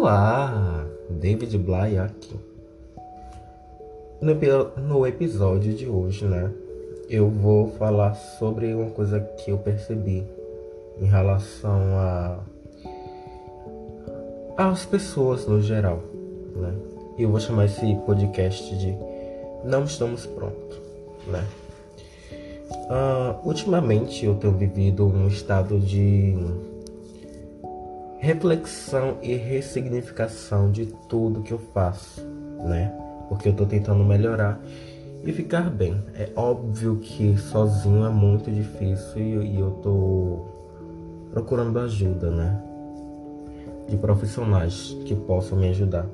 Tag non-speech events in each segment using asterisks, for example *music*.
Olá, David Bly aqui. No, no episódio de hoje, né, eu vou falar sobre uma coisa que eu percebi em relação a às pessoas no geral, né? E eu vou chamar esse podcast de Não Estamos Prontos, né? Uh, ultimamente eu tenho vivido um estado de reflexão e ressignificação de tudo que eu faço, né? Porque eu tô tentando melhorar e ficar bem. É óbvio que sozinho é muito difícil e, e eu tô procurando ajuda, né? De profissionais que possam me ajudar.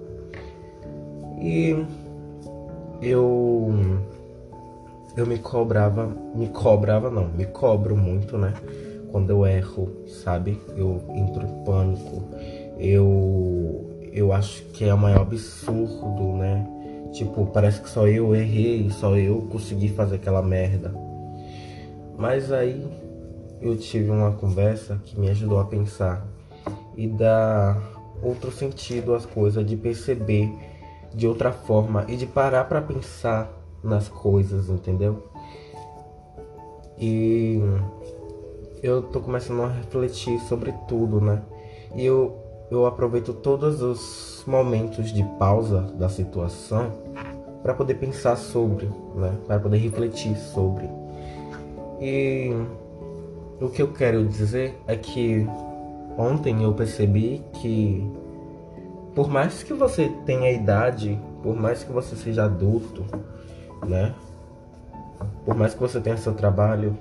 E eu eu me cobrava, me cobrava não, me cobro muito, né? quando eu erro, sabe? Eu entro em pânico. Eu eu acho que é o maior absurdo, né? Tipo, parece que só eu errei, só eu consegui fazer aquela merda. Mas aí eu tive uma conversa que me ajudou a pensar e dar outro sentido às coisas, de perceber de outra forma e de parar para pensar nas coisas, entendeu? E eu tô começando a refletir sobre tudo, né? E eu, eu aproveito todos os momentos de pausa da situação para poder pensar sobre, né? Para poder refletir sobre. E o que eu quero dizer é que ontem eu percebi que por mais que você tenha idade, por mais que você seja adulto, né? Por mais que você tenha seu trabalho,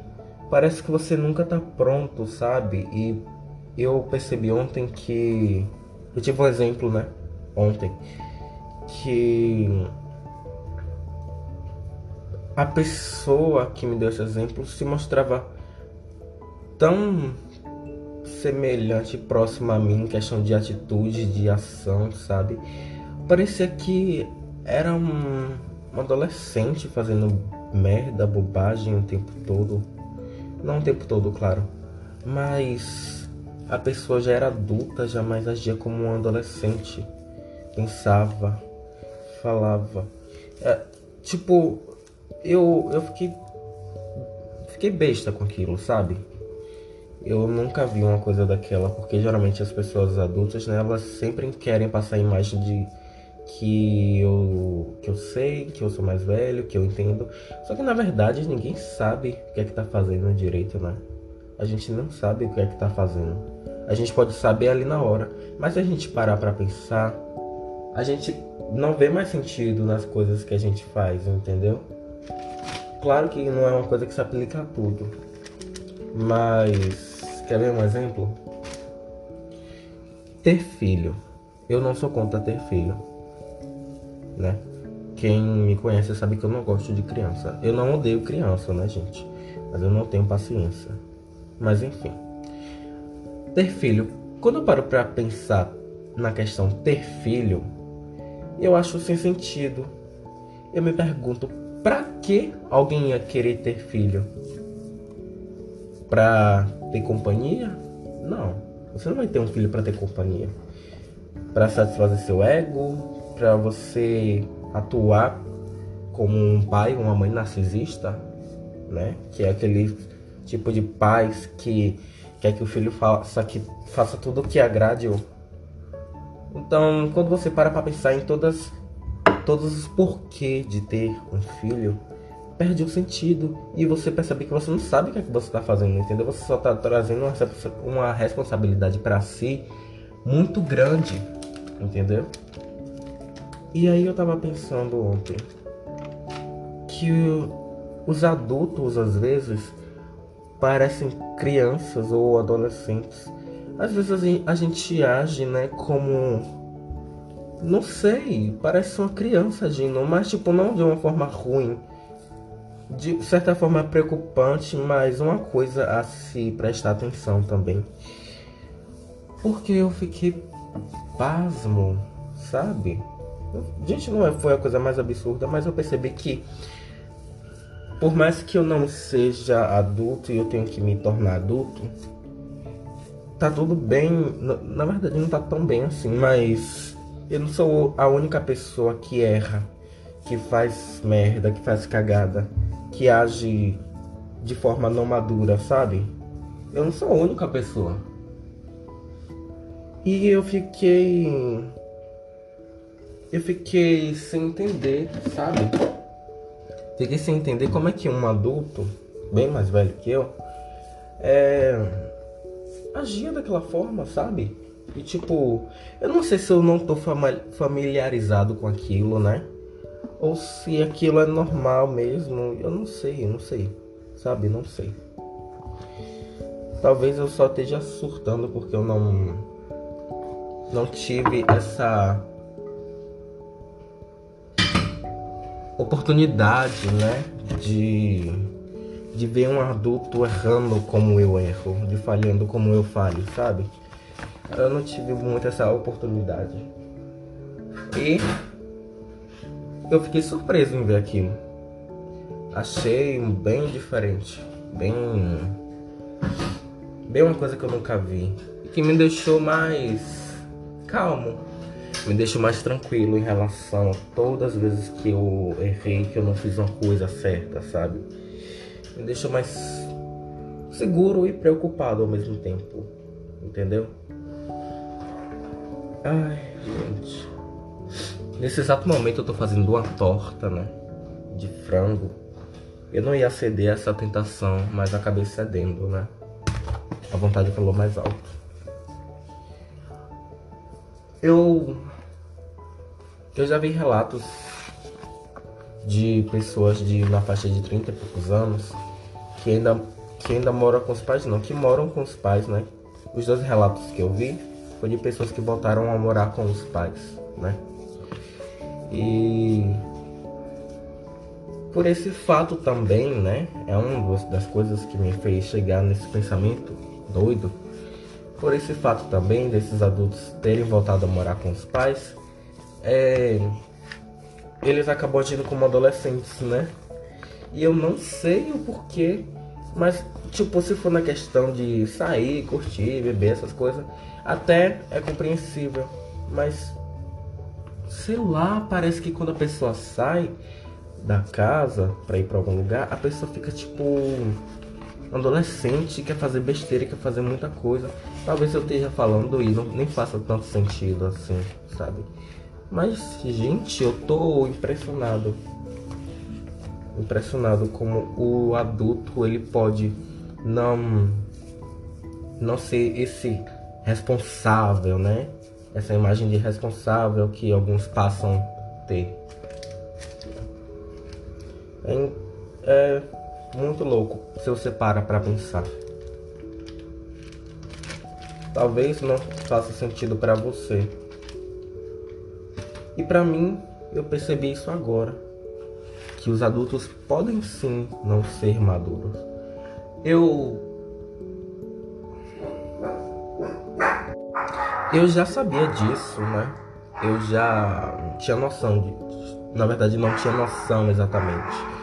parece que você nunca tá pronto, sabe? E eu percebi ontem que. Eu tive um exemplo, né? Ontem. Que. A pessoa que me deu esse exemplo se mostrava tão semelhante, próxima a mim, em questão de atitude, de ação, sabe? Parecia que era um, um adolescente fazendo merda, bobagem o tempo todo não o tempo todo, claro. Mas a pessoa já era adulta, jamais agia como um adolescente. Pensava, falava. É, tipo, eu, eu fiquei. Fiquei besta com aquilo, sabe? Eu nunca vi uma coisa daquela, porque geralmente as pessoas adultas, né, elas sempre querem passar a imagem de que eu, que eu sei, que eu sou mais velho, que eu entendo. Só que na verdade ninguém sabe o que é que tá fazendo direito, né? A gente não sabe o que é que tá fazendo. A gente pode saber ali na hora, mas se a gente parar para pensar, a gente não vê mais sentido nas coisas que a gente faz, entendeu? Claro que não é uma coisa que se aplica a tudo. Mas quer ver um exemplo? Ter filho. Eu não sou contra ter filho né? Quem me conhece sabe que eu não gosto de criança. Eu não odeio criança, né, gente? Mas eu não tenho paciência. Mas enfim. Ter filho. Quando eu paro para pensar na questão ter filho, eu acho sem sentido. Eu me pergunto, para que alguém ia querer ter filho? Pra ter companhia? Não. Você não vai ter um filho para ter companhia. Para satisfazer seu ego, para você atuar como um pai, uma mãe narcisista, né? Que é aquele tipo de pais que quer que o filho faça, que faça tudo o que agrade. Então, quando você para para pensar em todas todos os porquês de ter um filho, perde o sentido e você percebe que você não sabe o que, é que você está fazendo, entendeu? Você só está trazendo uma responsabilidade para si muito grande, entendeu? E aí eu tava pensando ontem que os adultos às vezes parecem crianças ou adolescentes. Às vezes a gente age, né, como não sei, parece uma criança agindo, mas tipo não de uma forma ruim. De certa forma preocupante, mas uma coisa a se prestar atenção também. Porque eu fiquei pasmo, sabe? Gente, não é, foi a coisa mais absurda, mas eu percebi que por mais que eu não seja adulto e eu tenho que me tornar adulto, tá tudo bem. Na, na verdade, não tá tão bem assim, mas eu não sou a única pessoa que erra, que faz merda, que faz cagada, que age de forma não madura, sabe? Eu não sou a única pessoa. E eu fiquei. Eu fiquei sem entender, sabe? Fiquei sem entender como é que um adulto, bem mais velho que eu, é, agia daquela forma, sabe? E tipo, eu não sei se eu não tô familiarizado com aquilo, né? Ou se aquilo é normal mesmo, eu não sei, eu não sei, sabe? Não sei. Talvez eu só esteja surtando porque eu não não tive essa oportunidade, né, de de ver um adulto errando como eu erro, de falhando como eu falho, sabe? Eu não tive muito essa oportunidade. E eu fiquei surpreso em ver aquilo. Achei bem diferente, bem bem uma coisa que eu nunca vi e que me deixou mais calmo, me deixou mais tranquilo em relação a todas as vezes que eu errei, que eu não fiz uma coisa certa, sabe? me deixou mais seguro e preocupado ao mesmo tempo. Entendeu? Ai, gente. Nesse exato momento eu tô fazendo uma torta, né? De frango. Eu não ia ceder a essa tentação, mas acabei cedendo, né? A vontade falou mais alto. Eu. Eu já vi relatos de pessoas de na faixa de 30 e poucos anos que ainda, que ainda moram com os pais, não, que moram com os pais, né? Os dois relatos que eu vi foi de pessoas que voltaram a morar com os pais, né? E por esse fato também, né? É uma das coisas que me fez chegar nesse pensamento doido. Por esse fato também desses adultos terem voltado a morar com os pais, é, eles acabam agindo como adolescentes, né? E eu não sei o porquê, mas tipo, se for na questão de sair, curtir, beber, essas coisas, até é compreensível. Mas sei lá, parece que quando a pessoa sai da casa para ir para algum lugar, a pessoa fica tipo adolescente, quer fazer besteira, quer fazer muita coisa. Talvez eu esteja falando e não, nem faça tanto sentido assim, sabe? Mas, gente, eu tô impressionado. Impressionado como o adulto ele pode não não ser esse responsável, né? Essa imagem de responsável que alguns passam a ter. É, é muito louco se você para pra pensar. Talvez não faça sentido para você. E para mim, eu percebi isso agora, que os adultos podem sim não ser maduros. Eu eu já sabia disso, né? Eu já tinha noção de, na verdade não tinha noção exatamente.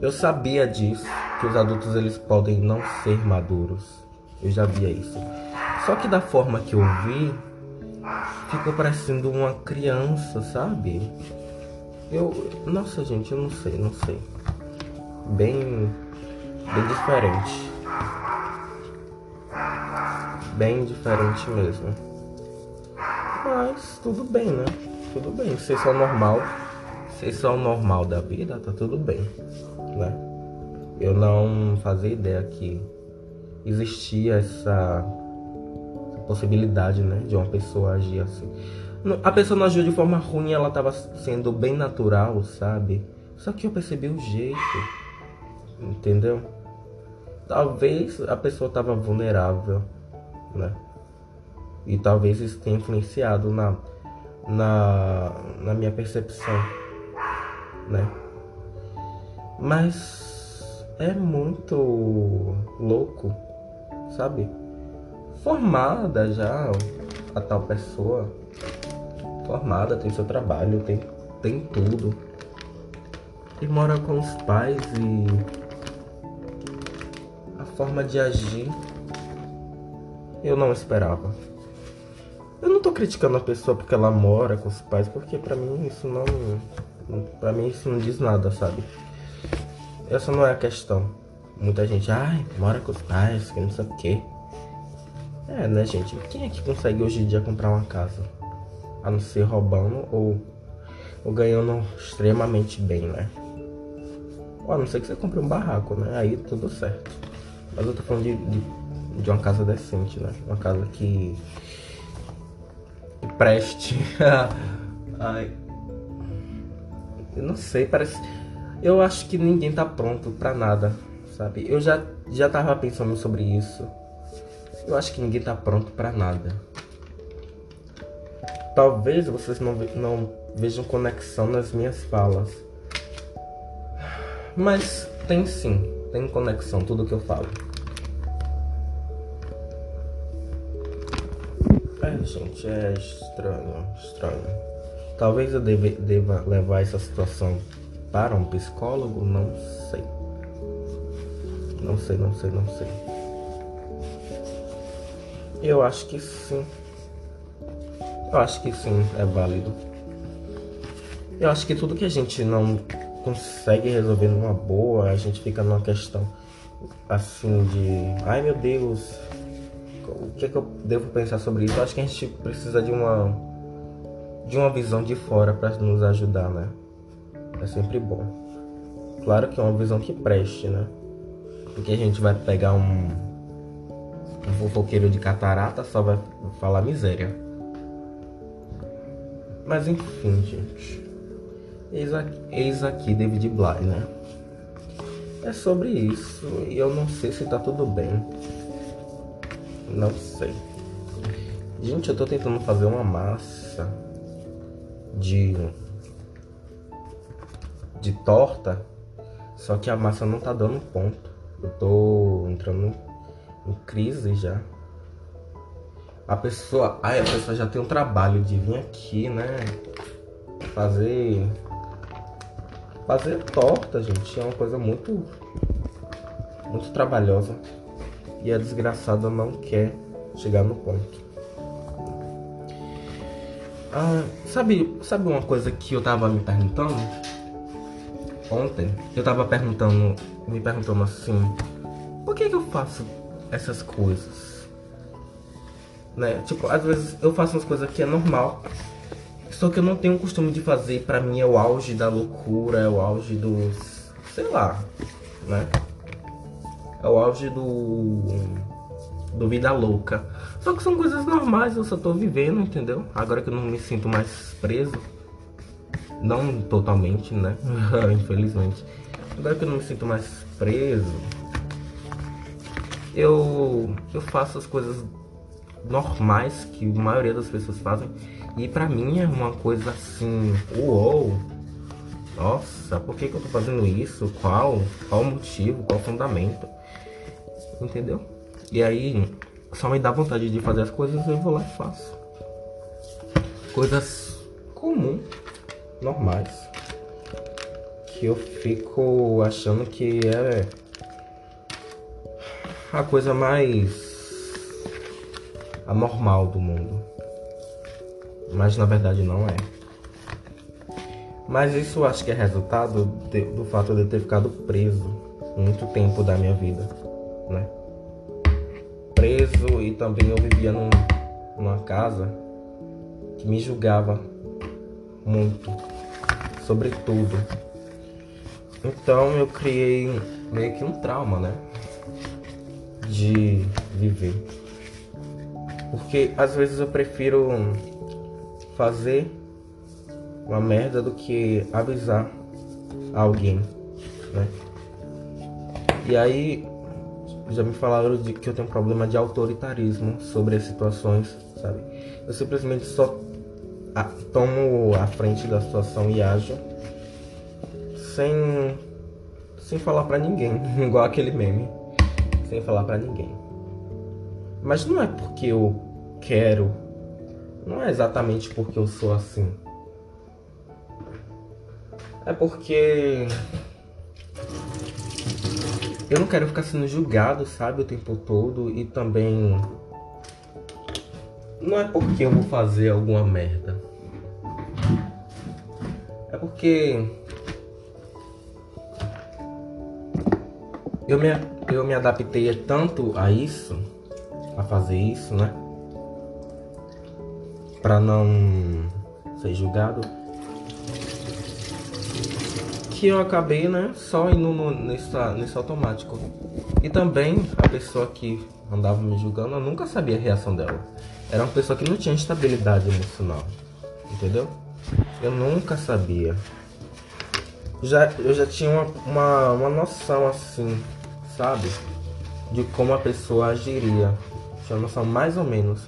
Eu sabia disso, que os adultos eles podem não ser maduros. Eu já via isso. Só que da forma que eu vi, fica parecendo uma criança, sabe? Eu. Nossa, gente, eu não sei, não sei. Bem. Bem diferente. Bem diferente mesmo. Mas tudo bem, né? Tudo bem. Isso é normal. Se isso é o normal da vida, tá tudo bem. Né? Eu não fazia ideia que existia essa possibilidade, né, de uma pessoa agir assim. A pessoa não agiu de forma ruim, ela estava sendo bem natural, sabe? Só que eu percebi o jeito, entendeu? Talvez a pessoa estava vulnerável, né? E talvez isso tenha influenciado na, na, na minha percepção, né? Mas é muito louco, sabe? formada já, a tal pessoa. Formada, tem seu trabalho, tem, tem tudo. E mora com os pais e a forma de agir Eu não esperava. Eu não tô criticando a pessoa porque ela mora com os pais, porque pra mim isso não. Pra mim isso não diz nada, sabe? Essa não é a questão. Muita gente, ai, mora com os pais, que não sei o quê. É, né, gente? Quem é que consegue hoje em dia comprar uma casa? A não ser roubando ou, ou ganhando extremamente bem, né? Ou a não ser que você compre um barraco, né? Aí tudo certo. Mas eu tô falando de, de, de uma casa decente, né? Uma casa que. que preste. *laughs* Ai. Eu não sei, parece. Eu acho que ninguém tá pronto pra nada, sabe? Eu já, já tava pensando sobre isso. Eu acho que ninguém tá pronto pra nada. Talvez vocês não, não vejam conexão nas minhas falas. Mas tem sim, tem conexão tudo que eu falo. É, gente, é estranho, estranho. Talvez eu deve, deva levar essa situação para um psicólogo, não sei. Não sei, não sei, não sei. Eu acho que sim. Eu acho que sim, é válido. Eu acho que tudo que a gente não consegue resolver numa boa, a gente fica numa questão assim de, ai meu Deus, o que é que eu devo pensar sobre isso? Eu acho que a gente precisa de uma de uma visão de fora para nos ajudar, né? É sempre bom. Claro que é uma visão que preste, né? Porque a gente vai pegar um, um fofoqueiro de catarata, só vai falar miséria. Mas enfim, gente. Eis aqui, eis aqui David Bly, né? É sobre isso e eu não sei se tá tudo bem. Não sei. Gente, eu tô tentando fazer uma massa de de torta, só que a massa não tá dando ponto. Eu tô entrando em crise já. A pessoa, ai, a pessoa já tem um trabalho de vir aqui, né? Fazer Fazer torta, gente, é uma coisa muito muito trabalhosa. E a desgraçada não quer chegar no ponto. Ah, sabe, sabe uma coisa que eu tava me perguntando? Ontem, eu tava perguntando, me perguntando assim, por que, que eu faço essas coisas? Né? Tipo, às vezes eu faço umas coisas que é normal, só que eu não tenho o costume de fazer, pra mim é o auge da loucura, é o auge do. sei lá, né? É o auge do. Do vida louca. Só que são coisas normais, eu só tô vivendo, entendeu? Agora que eu não me sinto mais preso. Não totalmente, né? *laughs* Infelizmente. Agora que eu não me sinto mais preso. Eu. eu faço as coisas normais que a maioria das pessoas fazem e pra mim é uma coisa assim, uou! Nossa, por que, que eu tô fazendo isso? Qual? Qual o motivo? Qual o fundamento? Entendeu? E aí, só me dá vontade de fazer as coisas, eu vou lá e faço. Coisas comuns, normais. Que eu fico achando que é a coisa mais anormal do mundo mas na verdade não é. Mas isso acho que é resultado de, do fato de eu ter ficado preso muito tempo da minha vida, né? Preso e também eu vivia num, numa casa que me julgava muito sobre tudo. Então eu criei meio que um trauma, né? De viver. Porque às vezes eu prefiro fazer uma merda do que avisar alguém, né? E aí já me falaram de que eu tenho um problema de autoritarismo sobre as situações, sabe? Eu simplesmente só a, tomo a frente da situação e ajo sem sem falar para ninguém, *laughs* igual aquele meme, sem falar para ninguém. Mas não é porque eu quero não é exatamente porque eu sou assim. É porque eu não quero ficar sendo julgado, sabe, o tempo todo e também não é porque eu vou fazer alguma merda. É porque eu me, eu me adaptei tanto a isso, a fazer isso, né? Pra não ser julgado. Que eu acabei, né? Só indo no, nesse, nesse automático. E também a pessoa que andava me julgando, eu nunca sabia a reação dela. Era uma pessoa que não tinha estabilidade emocional. Entendeu? Eu nunca sabia. Já, eu já tinha uma, uma, uma noção assim, sabe? De como a pessoa agiria. Tinha uma noção mais ou menos.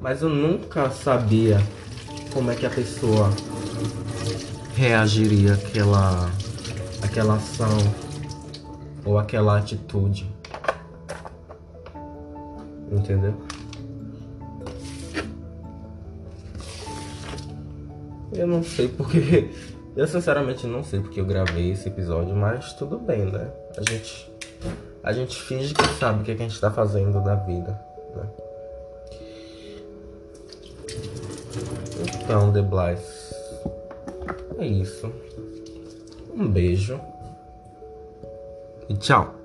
Mas eu nunca sabia como é que a pessoa reagiria àquela, àquela ação ou aquela atitude. Entendeu? Eu não sei porque. Eu sinceramente não sei porque eu gravei esse episódio, mas tudo bem, né? A gente. A gente finge que sabe o que, a gente tá fazendo da vida, né? Então, The Bliss. É isso. Um beijo. E tchau.